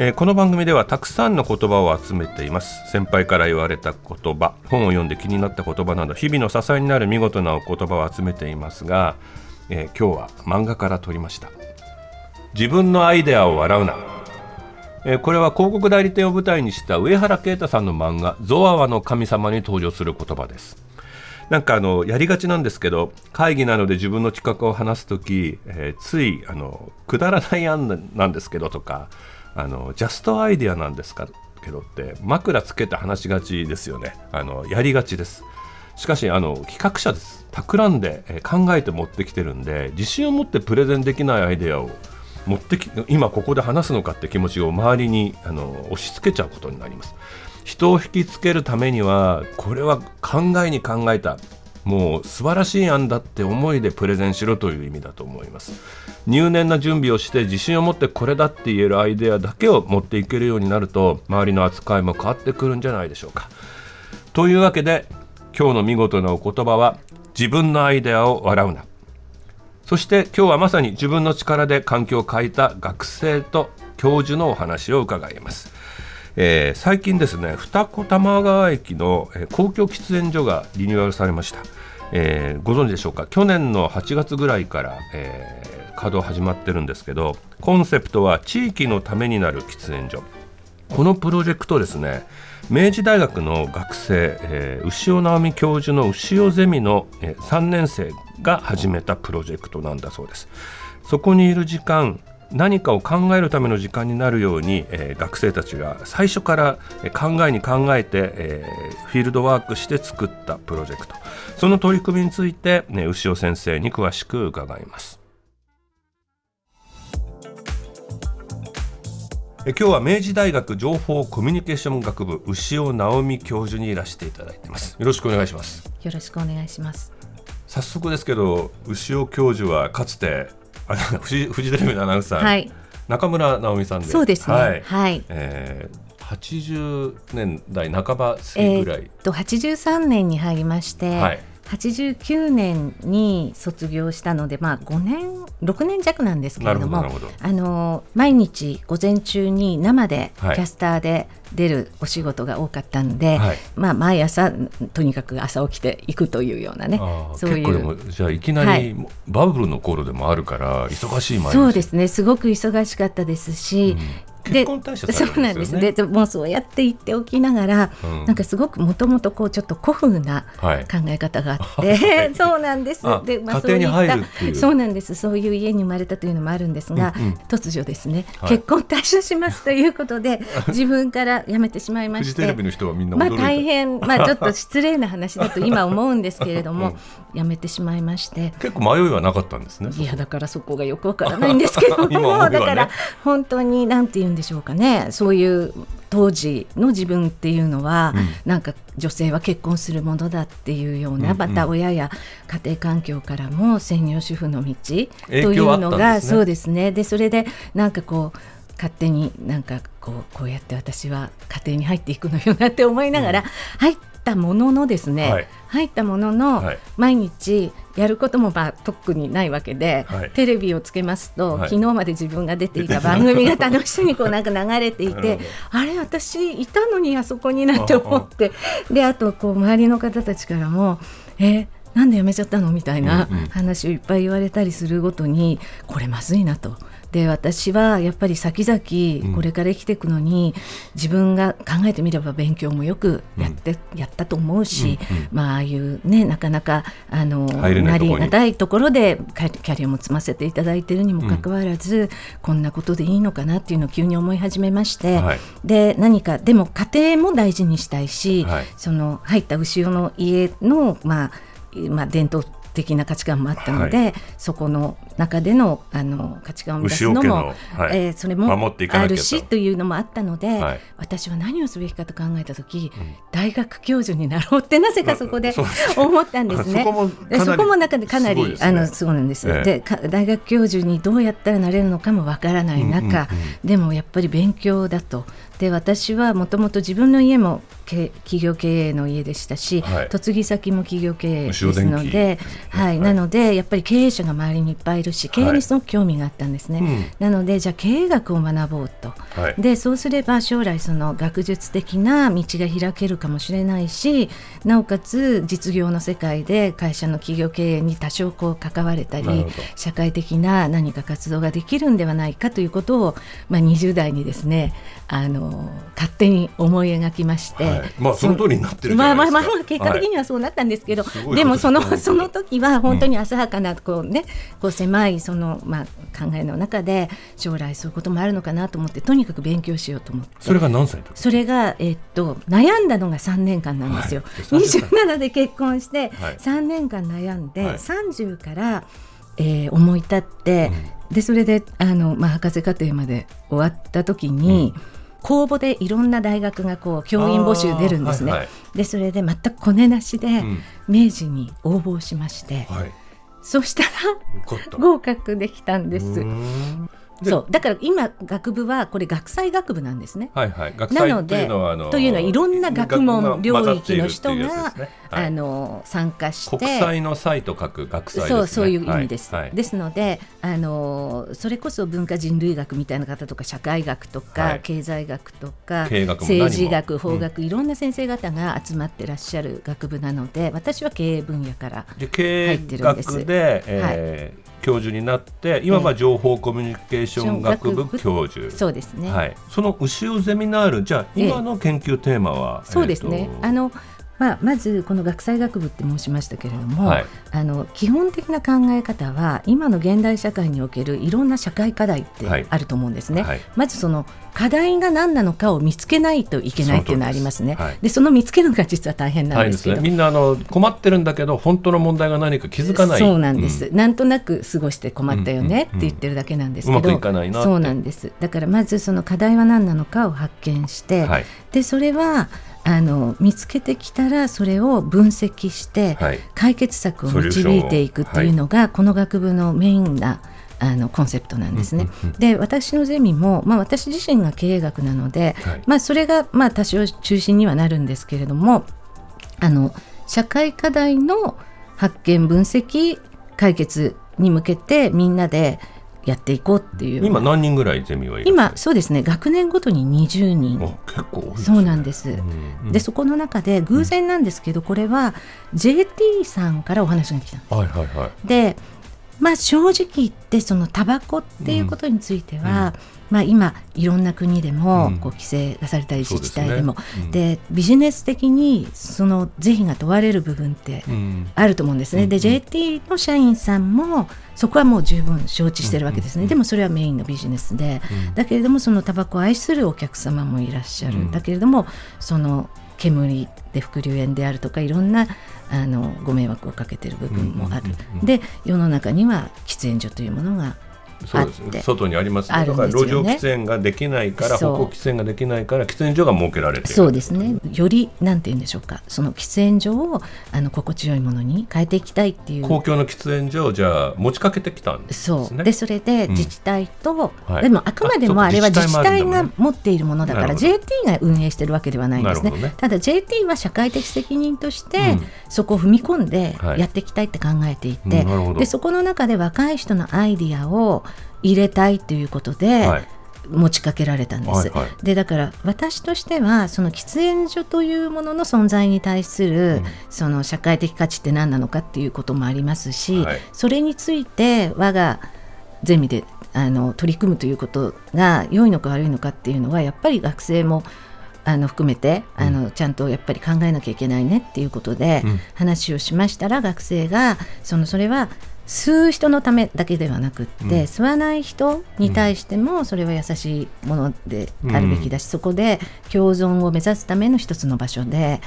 えーこの番組ではたくさんの言葉を集めています。先輩から言われた言葉本を読んで気になった言葉など日々の支えになる見事なお言葉を集めていますが、えー今日は漫画から取りました。自分のアイデアを笑うな。えーこれは広告代理店を舞台にした上原啓太さんの漫画「ゾワワの神様」に登場する言葉です。なんかあのやりがちなんですけど会議なので自分の企画を話す時、えーついあのくだらない案なんですけどとかあのジャストアイデアなんですかけどって枕つけて話しがちですよね。あのやりがちです。しかしあの企画者です。企んで、え考えて持ってきてるんで自信を持ってプレゼンできないアイデアを持ってき今ここで話すのかって気持ちを周りにあの押し付けちゃうことになります。人を引きつけるためにはこれは考えに考えた。もう素晴らしい案だって思いでプレゼンしろという意味だと思います。入念な準備をして自信を持ってこれだって言えるアイデアだけを持っていけるようになると周りの扱いも変わってくるんじゃないでしょうか。というわけで今日の見事なお言葉は自分のアイデアを笑うな。そして今日はまさに自分の力で環境を変えた学生と教授のお話を伺います、えー最近ですね二子玉川駅の、え公共喫煙所がリニューアルされました、えーご存知でしょうか？去年の8月ぐらいから、えー稼働始まってるんですけどコンセプトは地域のためになる喫煙所。このプロジェクトですね明治大学の学生、えー牛尾直美教授の牛尾ゼミの、えー3年生が始めたプロジェクトなんだそうです。そこにいる時間何かを考えるための時間になるように、えー学生たちが最初からえー考えに考えて、えーフィールドワークして作ったプロジェクト。その取り組みについて、ね、牛尾先生に詳しく伺います。え今日は明治大学情報コミュニケーション学部牛尾直美教授にいらしていただいています。よろしくお願いします。よろしくお願いします。早速ですけど牛尾教授はかつてあのフジフジテレビのアナウンサー、はい、中村直美さんで。そうですね。ははい。い。えー80年代半ば過ぎえぐらい、ーっと83年に入りまして、はい89年に卒業したので、まあ5年6年弱なんですけれども、あの毎日午前中に生でキはい。ャスターで出るお仕事が多かったんで、はい。まあ毎朝とにかく朝起きていくというようなねそういう。結構でもじゃあいきなり、はい。バブルの頃でもあるから忙しい毎日。そうですね。すごく忙しかったですし、結婚対象されそうなんです。でもうそうやって言っておきながら、うん。なんかすごくもともとこうちょっと古風なはい。考え方があって、そうなんです。あで、家庭に入るっていう。そうなんです。そういう家に生まれたというのもあるんですが、うんうん。突如ですね、はい。結婚退所しますということで 自分から辞めてしまいましてフジテレビの人はみんなまあ大変まあちょっと失礼な話だと今思うんですけれども、辞めてしまいまして。結構迷いはなかったんですねいやだからそこがよくわからないんですけども、ね。だから本当になんて言うんでしょうかね。そういう当時の自分っていうのは、なんか女性は結婚するものだっていうような、うんうん。また親や家庭環境からも専業主婦の道というのったんですね。がそうですね。でそれでなんかこう勝手になんかこうこうやって私は家庭に入っていくのよなって思いながら、入ったもののですね、はい。入ったものの、はい。毎日やることもまあ特にないわけで、はい。テレビをつけますと、はい。昨日まで自分が出ていた番組が楽しみにこうなんか流れていて あれ私いたのにあそこになって思ってであとこう周りの方たちからもえなんで辞めちゃったの？みたいな話をいっぱい言われたりするごとにこれまずいなと。で私はやっぱり先々これから生きていくのに、自分が考えてみれば勉強もよくやって、やったと思うし、うんうん。まあああいうねなかなかあのなりがたいところでキャリアも積ませていただいているにもかかわらず、こんなことでいいのかなっていうのを急に思い始めまして、はい。で何かでも家庭も大事にしたいし、はい。その入った牛尾の家の、まあまあ、伝統的な価値観もあったので、そこの中でのあの価値観を生み出すのも、はい、えー、それもあるしというのもあったので、はい、私は何をすべきかと考えた時、うん、大学教授になろうってなぜかそこで 思ったんですね。そこもそこも中でかなり、ね、あのそうなんです。えー、で大学教授にどうやったらなれるのかもわからない中、うんうんうん、でもやっぱり勉強だと。で私はもともと自分の家も企業経営の家でしたし、はい、嫁ぎ先も企業経営ですので、はい、なのでやっぱり経営者が周りにいっぱいいるし経営にすごく興味があったんですね、はいうん、なのでじゃあ経営学を学ぼうと、はい、でそうすれば将来その学術的な道が開けるかもしれないしなおかつ実業の世界で会社の企業経営に多少こう関われたり社会的な何か活動ができるんではないかということを、まあ、20代にですねあの勝手に思い描きまして、はい、まあその通りになってるまあまあまあ結果的にはそうなったんですけど、はい、でもそのその時は本当に浅はかなこうね、こう狭いそのまあ考えの中で将来そういうこともあるのかなと思ってとにかく勉強しようと思って。それが何歳それがえー、っと悩んだのが3年間なんですよ、はい、27で結婚して、はい、3年間悩んで、はい、30から、えー、思い立って、うん、でそれであの、まあ、博士課程まで終わった時に、うん公募でいろんな大学がこう教員募集出るんですね。はいはい、でそれで全くコネなしで明治に応募しまして、うんはい、そしたら合格できたんです。そう。だから今学部はこれ学際学部なんですね。はいはい、学際なのでというのはいろんな学問領域の人が、ねはい、あの参加して国際の際と書く学際、ね、そうそういう意味です。はい、ですのであのそれこそ文化人類学みたいな方とか社会学とか、はい、経済学とか政治学法学、うん、いろんな先生方が集まってらっしゃる学部なので私は経営分野から入ってるんです。で、えー、はい教授になって今は情報コミュニケーション学部教授、そうですね、はい、その牛尾ゼミナールじゃあ今の研究テーマは、そうですね、あのまあ、まずこの学際学部って申しましたけれども、はい、あの基本的な考え方は今の現代社会におけるいろんな社会課題ってあると思うんですね。はい。はい、まずその課題が何なのかを見つけないといけないっていうのはありますね。でその見つけるのが実は大変なんですけど、ね、みんなあの困ってるんだけど本当の問題が何か気づかない。そうなんです。うん、なんとなく過ごして困ったよねって言ってるだけなんですけど、そうなんです。だからまずその課題は何なのかを発見して、でそれはあの見つけてきたらそれを分析して解決策を導いていくっていうのがこの学部のメインなあのコンセプトなんですね。で私のゼミも、まあ、私自身が経営学なので、はい、まあ、それがまあ多少中心にはなるんですけれどもあの社会課題の発見分析解決に向けてみんなでやっていこうっていう。今何人ぐらいゼミはい今そうですね。学年ごとに20人。結構、ね、そうなんです、うん、でそこの中で偶然なんですけど、これは JT さんからお話が来たんです、はいはいはい、でまあ正直言ってそのタバコっていうことについては、うん。まあ、今いろんな国でもこう規制がされたり自治体でも、で、ね。うん、ビジネス的にその是非が問われる部分ってあると思うんですね。で JT の社員さんもそこはもう十分承知してるわけですね、でもそれはメインのビジネスで、だけれどもそのタバコを愛するお客様もいらっしゃる、だけれどもその煙で副流煙であるとかいろんなあのご迷惑をかけてる部分もある、で世の中には喫煙所というものがそうです。ね外にあります、ね、だから路上喫煙ができないから歩行喫煙ができないから喫煙所が設けられてそうですね。よりなんて言うんでしょうか。その喫煙所をあの心地よいものに変えていきたいっていう。公共の喫煙所をじゃあ持ちかけてきたんです、ね、そう。でそれで自治体と、うんはい、でもあくまでもあれは自治体が持っているものだから、JT が運営してるわけではないんですね、ね、ただ JT は社会的責任として、そこを踏み込んでやっていきたいって考えていて、はい、でそこの中で若い人のアイディアを入れたいということで、はい、持ちかけられたんです。はいはい、でだから私としてはその喫煙所というものの存在に対する、うん、その社会的価値って何なのかっていうこともありますし、はい、それについて我がゼミであの取り組むということが良いのか悪いのかっていうのはやっぱり学生もあの含めてあの、ちゃんとやっぱり考えなきゃいけないねっていうことで話をしましたら、学生がそのそれは吸う人のためだけではなくって、うん、吸わない人に対してもそれは優しいものであるべきだし、うん、そこで共存を目指すための一つの場所で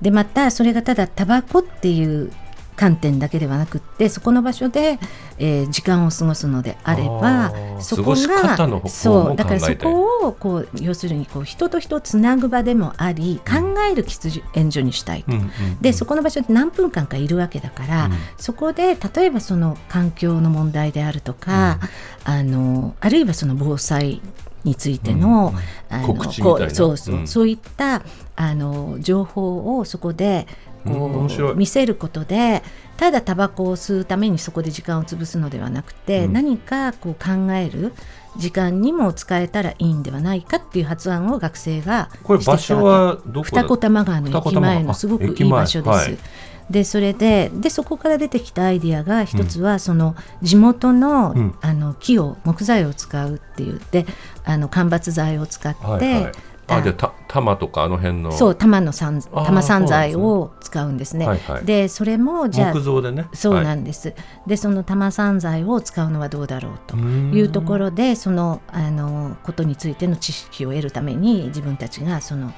でまたそれがただタバコっていう観点だけではなくってそこの場所で、えー、時間を過ごすのであればそこがそうだからそこをこう要するにこう人と人をつなぐ場でもあり考える喫煙所にしたいと、でそこの場所で何分間かいるわけだから、うん、そこで例えばその環境の問題であるとか、うん、あのあるいはその防災についての,、あのそうそう、そういったあの情報をそこでこう見せることでただタバコを吸うためにそこで時間を潰すのではなくて、うん、何かこう考える時間にも使えたらいいんではないかっていう発案を学生がこれ場所はどこ二子玉川の駅前のすごくいい場所です。でそれででそこから出てきたアイディアが一つは、うん、その地元のうん、あの木を木材を使うって言ってあの間伐材を使って、はいはいあじゃあ玉とかあの辺の。そう玉の山玉山材を使うんですね。で、それもじゃあ木造でね。そうなんです。はい、でその玉山材を使うのはどうだろうというところでそのあのことについての知識を得るために自分たちがその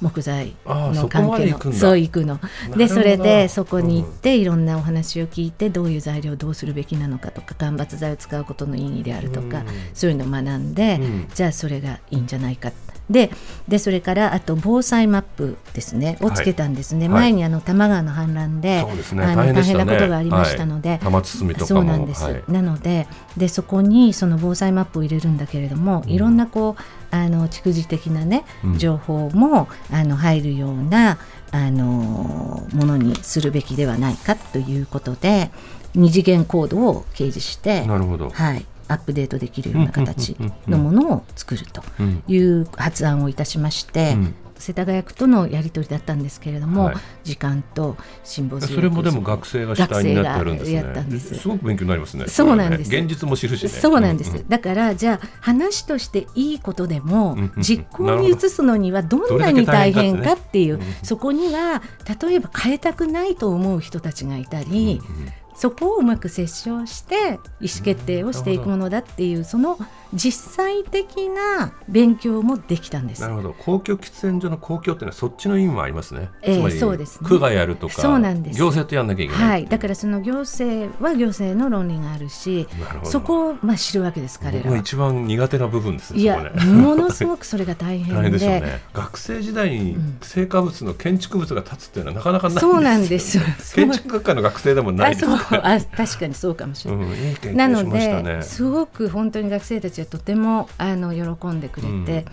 木材の関係のそう行くの。でそれでそこに行っていろんなお話を聞いてどういう材料をどうするべきなのかとか間伐材を使うことの意義であるとかそういうのを学んでじゃあそれがいいんじゃないかででそれからあと防災マップですねをつけたんですね、はい、前にあの多摩川の氾濫で、ね、あの大変なことがありましたので、はい、そうなんです、はい、なのででそこにその防災マップを入れるんだけれども、いろんなこうあの蓄次的なね、情報も、あの入るようなあのものにするべきではないかということで二次元コードを掲示してなるほど、はい、アップデートできるような形のものを作るという発案をいたしまして、世田谷区とのやり取りだったんですけれども、はい、時間と辛抱それもでも学生が主体になってるんですね。やったんです。すごく勉強になりますね。そうなんです。ね、現実も知るし、ね、そうなんです。うんうん、だからじゃあ話としていいことでも実行に移すのにはどんなに大変かっていう、ね、そこには例えば変えたくないと思う人たちがいたり。うんうんそこをうまく折衝して意思決定をしていくものだっていうその実際的な勉強もできたんです。なるほど。公共喫煙所の公共っていうのはそっちの意味もありますね。えー、そうです、ね、区がやるとか、そうなんです。行政とやんなきゃいけない。はい。だからその行政は行政の論理があるし、そこをまあ知るわけです彼らは。一番苦手な部分です、ね。いや、ものすごくそれが大変で。大変でしょうね。学生時代に成果物の建築物が建つっていうのはなかなかないそうなんです建築学科の学生でもないです、ね。あ、確かにそうかもしれない。うん、いいなので、すごく本当に学生たちはとてもあの喜んでくれて、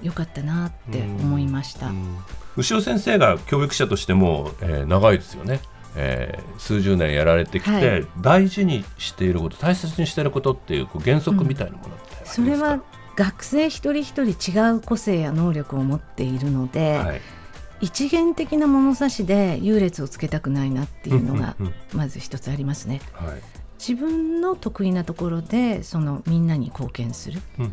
うん、よかったなって思いました、うん、牛尾先生が教育者としても、えー、長いですよね。えー、数十年やられてきて、はい、大事にしていること大切にしていることっていうこう原則みたいなものって、それは学生一人一人違う個性や能力を持っているので、はい、一元的な物差しで優劣をつけたくないなっていうのがまず一つありますね。はい、自分の得意なところでそのみんなに貢献する。うんうん。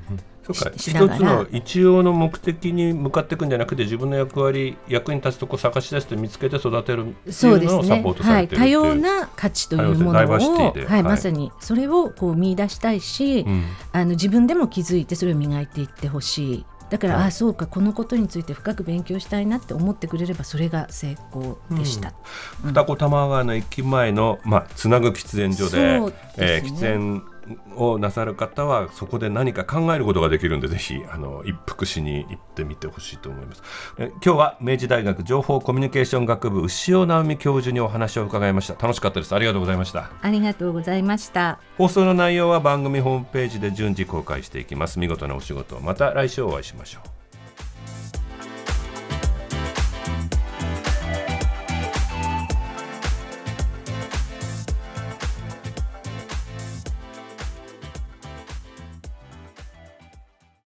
そうか。一つの一応の目的に向かっていくんじゃなくて自分の役割役に立つとこ探し出して見つけて育てるっていうのをサポートされてる、ね、はい、多様な価値というものを、はいはい、まさにそれをこう見出したいし、うん、あの自分でも気づいてそれを磨いていってほしいだから、はい、あそうかこのことについて深く勉強したいなって思ってくれればそれが成功でした、うん、二子玉川の駅前の、まあ、つなぐ喫煙所でで、ね、えー、喫煙をなさる方はそこで何か考えることができるんでぜひあの一服しに行ってみてほしいと思います。え今日は明治大学情報コミュニケーション学部牛尾直美教授にお話を伺いました。楽しかったです。ありがとうございました。ありがとうございました。放送の内容は番組ホームページで順次公開していきます。見事なお仕事また来週お会いしましょう